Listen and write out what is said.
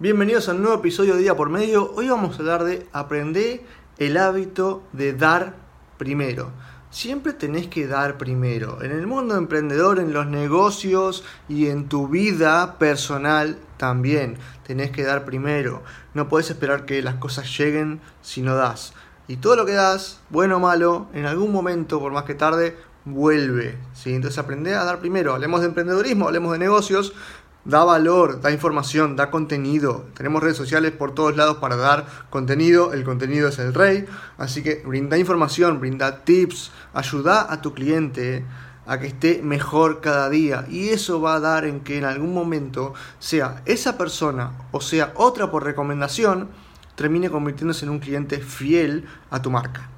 Bienvenidos a un nuevo episodio de Día por Medio. Hoy vamos a hablar de aprender el hábito de dar primero. Siempre tenés que dar primero. En el mundo emprendedor, en los negocios y en tu vida personal también tenés que dar primero. No puedes esperar que las cosas lleguen si no das. Y todo lo que das, bueno o malo, en algún momento, por más que tarde, vuelve. ¿sí? Entonces aprende a dar primero. Hablemos de emprendedorismo, hablemos de negocios, da valor, da información, da contenido. Tenemos redes sociales por todos lados para dar contenido. El contenido es el rey. Así que brinda información, brinda tips, ayuda a tu cliente a que esté mejor cada día. Y eso va a dar en que en algún momento sea esa persona o sea otra por recomendación, termine convirtiéndose en un cliente fiel a tu marca.